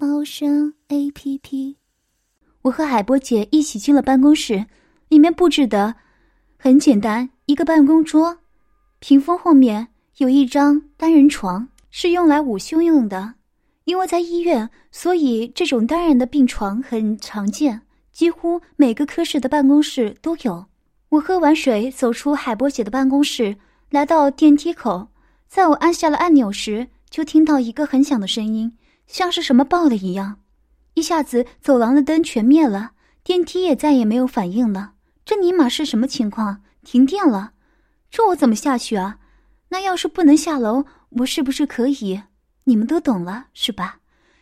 猫声 A P P。我和海波姐一起进了办公室，里面布置的很简单，一个办公桌，屏风后面有一张单人床，是用来午休用的。因为在医院，所以这种单人的病床很常见，几乎每个科室的办公室都有。我喝完水，走出海波姐的办公室，来到电梯口。在我按下了按钮时，就听到一个很响的声音，像是什么爆了一样。一下子，走廊的灯全灭了，电梯也再也没有反应了。这尼玛是什么情况？停电了？这我怎么下去啊？那要是不能下楼，我是不是可以？你们都懂了是吧？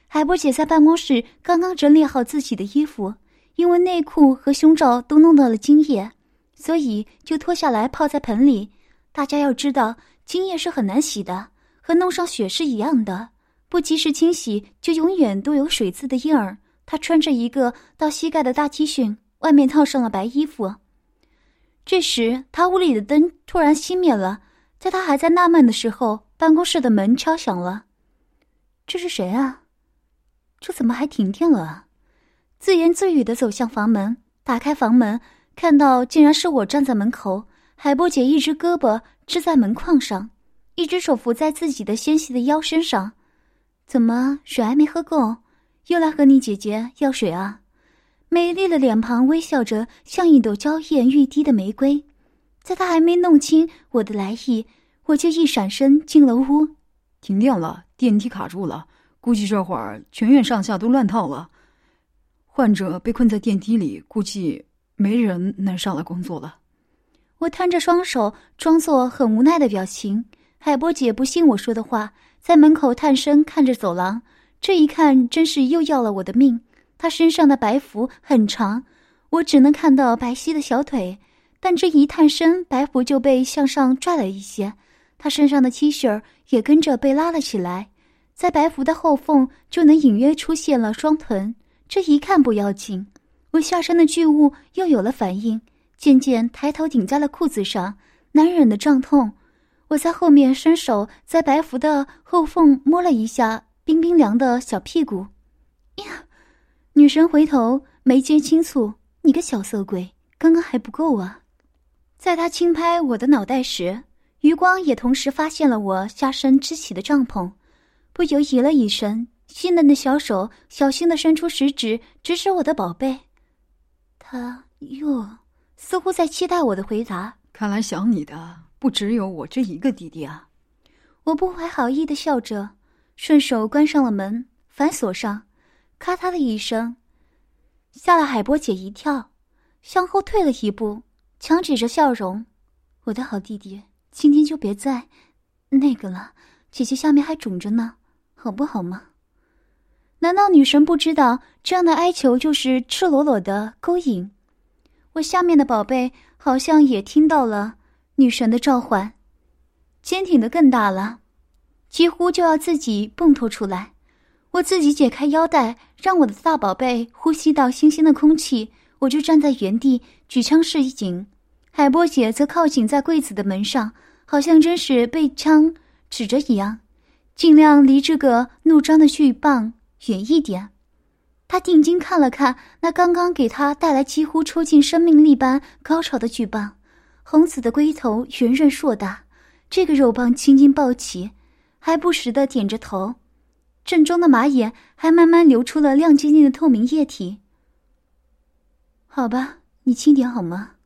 海波姐在办公室刚刚整理好自己的衣服，因为内裤和胸罩都弄到了精液，所以就脱下来泡在盆里。大家要知道。精液是很难洗的，和弄上血是一样的，不及时清洗就永远都有水渍的印儿。他穿着一个到膝盖的大 T 恤，外面套上了白衣服。这时，他屋里的灯突然熄灭了。在他还在纳闷的时候，办公室的门敲响了。这是谁啊？这怎么还停电了啊？自言自语的走向房门，打开房门，看到竟然是我站在门口。海波姐一只胳膊支在门框上，一只手扶在自己的纤细的腰身上。怎么水还没喝够？又来和你姐姐要水啊？美丽的脸庞微笑着，像一朵娇艳欲滴的玫瑰。在她还没弄清我的来意，我就一闪身进了屋。停电了，电梯卡住了，估计这会儿全院上下都乱套了。患者被困在电梯里，估计没人能上来工作了。我摊着双手，装作很无奈的表情。海波姐不信我说的话，在门口探身看着走廊。这一看，真是又要了我的命。他身上的白服很长，我只能看到白皙的小腿，但这一探身，白服就被向上拽了一些。他身上的 T 恤也跟着被拉了起来，在白服的后缝就能隐约出现了双臀。这一看不要紧，我下身的巨物又有了反应。渐渐抬头顶在了裤子上，难忍的胀痛。我在后面伸手在白服的后缝摸了一下冰冰凉的小屁股。呀！女神回头眉间轻蹙：“你个小色鬼，刚刚还不够啊！”在她轻拍我的脑袋时，余光也同时发现了我下身支起的帐篷，不由咦了一声，细嫩的小手小心的伸出食指指指我的宝贝。他又。似乎在期待我的回答。看来想你的不只有我这一个弟弟啊！我不怀好意的笑着，顺手关上了门，反锁上。咔嗒的一声，吓了海波姐一跳，向后退了一步，强挤着笑容：“我的好弟弟，今天就别再那个了，姐姐下面还肿着呢，好不好吗？”难道女神不知道这样的哀求就是赤裸裸的勾引？我下面的宝贝好像也听到了女神的召唤，坚挺的更大了，几乎就要自己蹦脱出来。我自己解开腰带，让我的大宝贝呼吸到新鲜的空气，我就站在原地举枪示警。海波姐则靠紧在柜子的门上，好像真是被枪指着一样，尽量离这个怒张的巨棒远一点。他定睛看了看那刚刚给他带来几乎抽尽生命力般高潮的巨棒，红紫的龟头圆润硕大，这个肉棒轻轻抱起，还不时的点着头，正中的马眼还慢慢流出了亮晶晶的透明液体。好吧，你轻点好吗？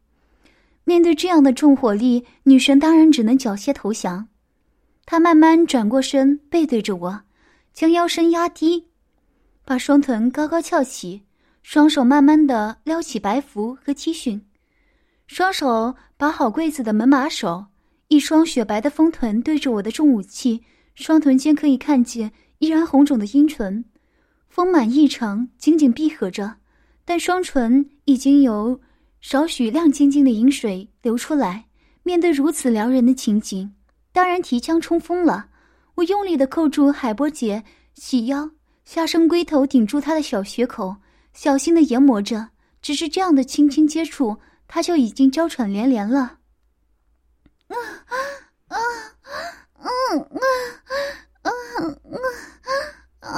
面对这样的重火力，女神当然只能缴械投降。她慢慢转过身，背对着我，将腰身压低。把双臀高高翘起，双手慢慢的撩起白服和 T 恤，双手把好柜子的门把手，一双雪白的丰臀对着我的重武器，双臀间可以看见依然红肿的阴唇，丰满异常，紧紧闭合着，但双唇已经有少许亮晶晶的银水流出来。面对如此撩人的情景，当然提枪冲锋了。我用力的扣住海波姐细腰，下身龟头顶住她的小穴口，小心的研磨着。只是这样的轻轻接触，他就已经娇喘连连了。啊啊啊啊啊啊啊啊啊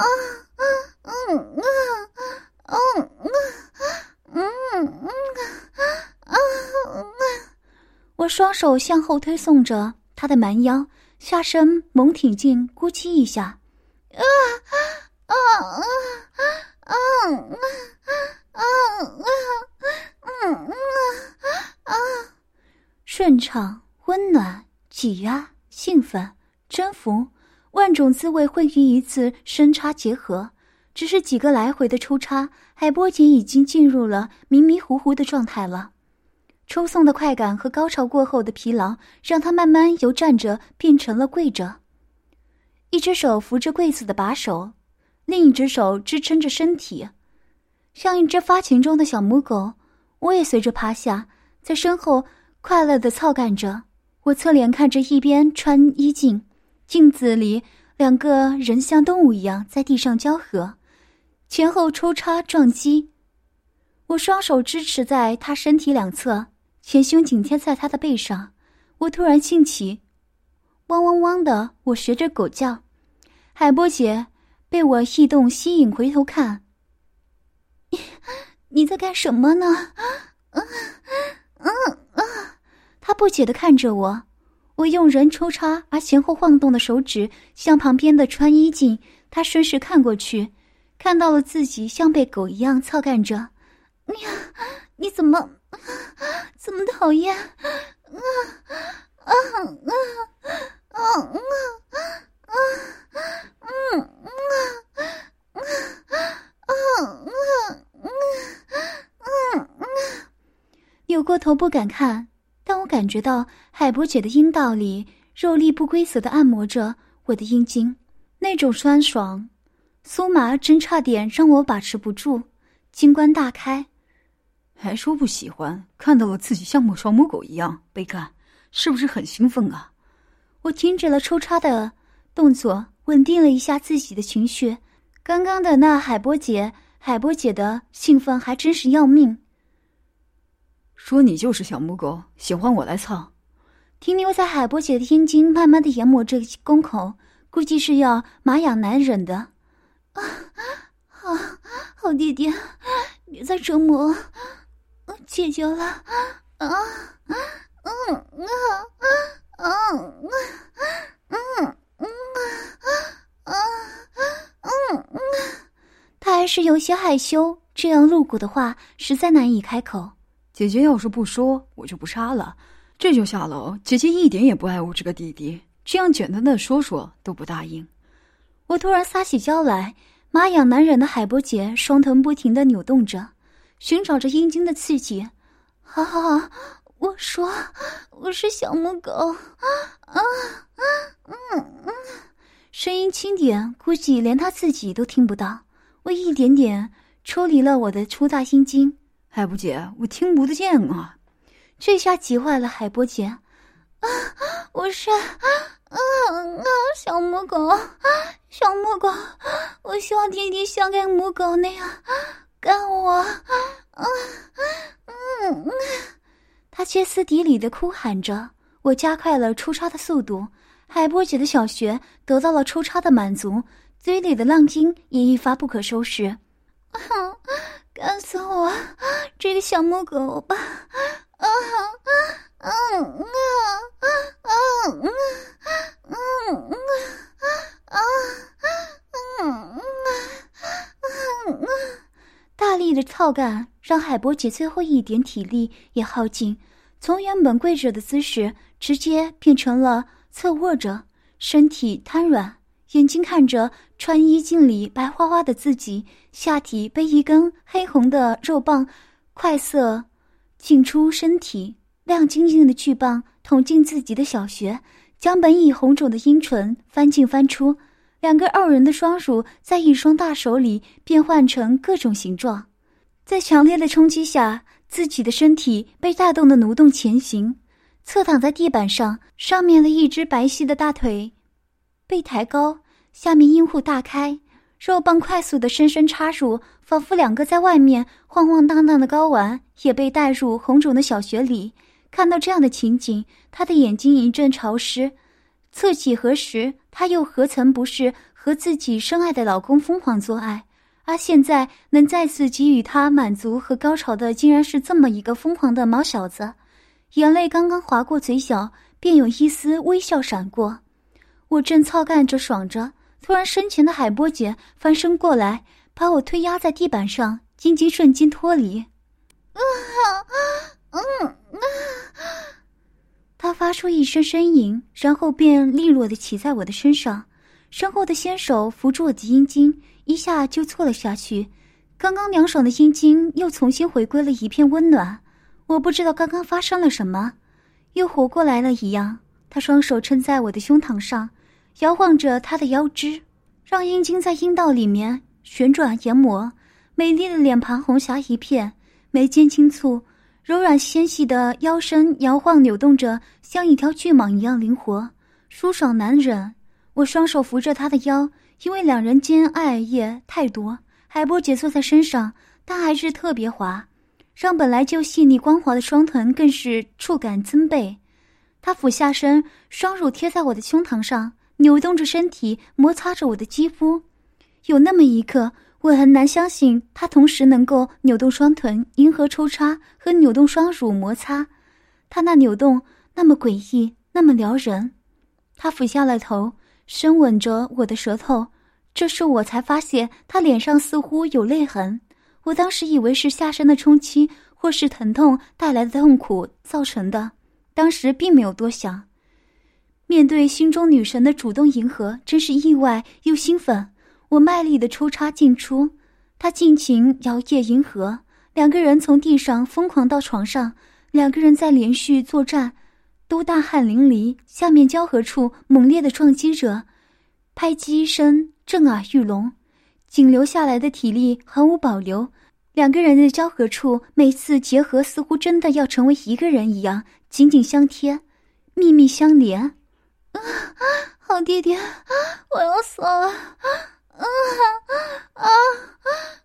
啊啊啊！我双手向后推送着她的蛮腰，下身猛挺进，咕叽一下，啊啊啊啊啊啊啊啊啊啊！顺畅、温暖、挤压、兴奋、征服，万种滋味汇于一次深插结合。只是几个来回的抽插，海波姐已经进入了迷迷糊糊的状态了。抽送的快感和高潮过后的疲劳，让他慢慢由站着变成了跪着，一只手扶着柜子的把手，另一只手支撑着身体，像一只发情中的小母狗。我也随着趴下，在身后快乐的操干着。我侧脸看着一边穿衣镜，镜子里两个人像动物一样在地上交合，前后抽插撞击。我双手支持在他身体两侧。前胸紧贴在他的背上，我突然兴起，汪汪汪的，我学着狗叫。海波姐被我异动吸引，回头看，你在干什么呢？啊啊啊，他不解的看着我，我用人抽插而前后晃动的手指向旁边的穿衣镜，他顺势看过去，看到了自己像被狗一样操干着。你你怎么？怎么讨厌？啊啊啊啊啊啊！嗯嗯啊啊啊啊啊啊！扭过头不敢看，但我感觉到海波姐的阴道里肉粒不规则的按摩着我的阴茎，那种酸爽、酥麻，真差点让我把持不住，金冠大开。还说不喜欢，看到了自己像母双母狗一样被干，是不是很兴奋啊？我停止了抽插的动作，稳定了一下自己的情绪。刚刚的那海波姐，海波姐的兴奋还真是要命。说你就是小母狗，喜欢我来操。停留在海波姐的阴茎，慢慢的研磨着宫口，估计是要麻痒难忍的。啊，好，好弟弟，别再折磨。解决了，啊，嗯啊啊啊啊嗯嗯啊啊嗯嗯，他还是有些害羞，这样露骨的话实在难以开口。姐姐要是不说，我就不杀了，这就下楼。姐姐一点也不爱我这个弟弟，这样简单的说说都不答应。我突然撒起娇来，麻痒难忍的海波姐双臀不停的扭动着。寻找着阴茎的刺激，好好好，我说我是小母狗，啊啊嗯嗯，声音轻点，估计连他自己都听不到。我一点点抽离了我的粗大心经，海波姐，我听不得见啊！这下急坏了海波姐，啊，我是啊啊小母狗，小母狗，我希望天天像个母狗那样。干我！啊嗯嗯，他歇斯底里的哭喊着。我加快了出插的速度，海波姐的小穴得到了抽插的满足，嘴里的浪精也一发不可收拾。啊！干死我！这个小母狗吧！啊啊啊啊啊啊啊啊啊啊！大力的操干让海波姐最后一点体力也耗尽，从原本跪着的姿势直接变成了侧卧着，身体瘫软，眼睛看着穿衣镜里白花花的自己，下体被一根黑红的肉棒快速进出身体，亮晶晶的巨棒捅进自己的小穴，将本已红肿的阴唇翻进翻出，两个傲人的双乳在一双大手里变换成各种形状，在强烈的冲击下，自己的身体被带动的挪动前行，侧躺在地板上，上面的一只白皙的大腿被抬高，下面阴户大开，肉棒快速的深深插入，仿佛两个在外面晃晃荡荡的睾丸也被带入红肿的小穴里。看到这样的情景，他的眼睛一阵潮湿。侧起何时，他又何曾不是和自己深爱的老公疯狂做爱？而现在能再次给予他满足和高潮的，竟然是这么一个疯狂的毛小子。眼泪刚刚划过嘴角，便有一丝微笑闪过。我正操干着爽着，突然身前的海波姐翻身过来，把我推压在地板上，阴茎瞬间脱离。啊，嗯啊。他发出一声呻吟，然后便利落的骑在我的身上，身后的纤手扶住我的阴茎，一下就错了下去。刚刚凉爽的阴茎又重新回归了一片温暖。我不知道刚刚发生了什么，又活过来了一样。他双手撑在我的胸膛上，摇晃着他的腰肢，让阴茎在阴道里面旋转研磨。美丽的脸庞红霞一片，眉间轻蹙。柔软纤细的腰身摇晃扭动着，像一条巨蟒一样灵活、舒爽难忍。我双手扶着他的腰，因为两人间爱液太多，海波姐坐在身上，但还是特别滑，让本来就细腻光滑的双臀更是触感增倍。他俯下身，双乳贴在我的胸膛上，扭动着身体，摩擦着我的肌肤。有那么一刻。我很难相信，他同时能够扭动双臀、迎合抽插和扭动双乳摩擦。他那扭动那么诡异，那么撩人。他俯下了头，深吻着我的舌头。这时我才发现，他脸上似乎有泪痕。我当时以为是下身的冲击或是疼痛带来的痛苦造成的，当时并没有多想。面对心中女神的主动迎合，真是意外又兴奋。我卖力的抽插进出，他尽情摇曳迎合，两个人从地上疯狂到床上，两个人在连续作战，都大汗淋漓，下面交合处猛烈的撞击着，拍击声震耳欲聋，仅留下来的体力毫无保留，两个人的交合处每次结合似乎真的要成为一个人一样，紧紧相贴，密密相连。啊，好弟弟，我要死了！啊啊啊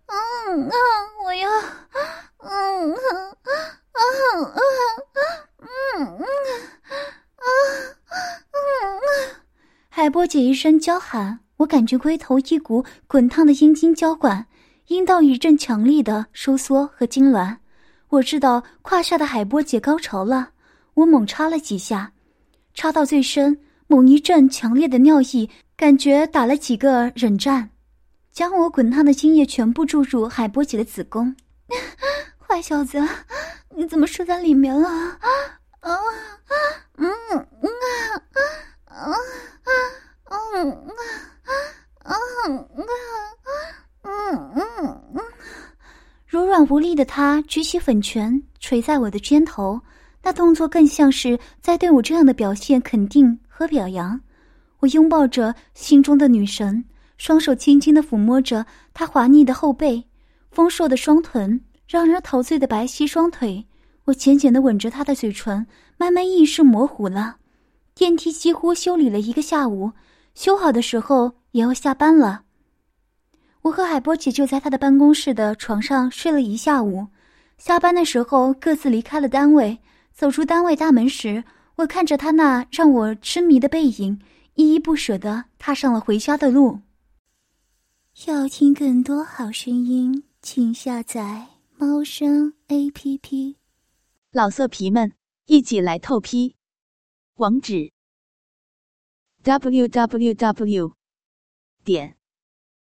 啊！我要，嗯嗯嗯嗯嗯嗯啊嗯海波姐一声娇喊，我感觉龟头一股滚烫的阴茎浇灌，阴道一阵强力的收缩和痉挛。我知道胯下的海波姐高潮了，我猛插了几下，插到最深，猛一阵强烈的尿意。感觉打了几个忍战，将我滚烫的精液全部注入海波姐的子宫。坏小子，你怎么睡在里面了？啊啊啊嗯嗯啊啊啊嗯啊啊嗯嗯嗯，柔软无力的他举起粉拳捶在我的肩头，那动作更像是在对我这样的表现肯定和表扬。我拥抱着心中的女神，双手轻轻的抚摸着她滑腻的后背、丰硕的双臀、让人陶醉的白皙双腿。我浅浅的吻着她的嘴唇，慢慢意识模糊了。电梯几乎修理了一个下午，修好的时候也要下班了。我和海波姐就在他的办公室的床上睡了一下午。下班的时候各自离开了单位。走出单位大门时，我看着他那让我痴迷的背影。依依不舍的踏上了回家的路。要听更多好声音，请下载猫声 A P P。老色皮们，一起来透批！网址：w w w 点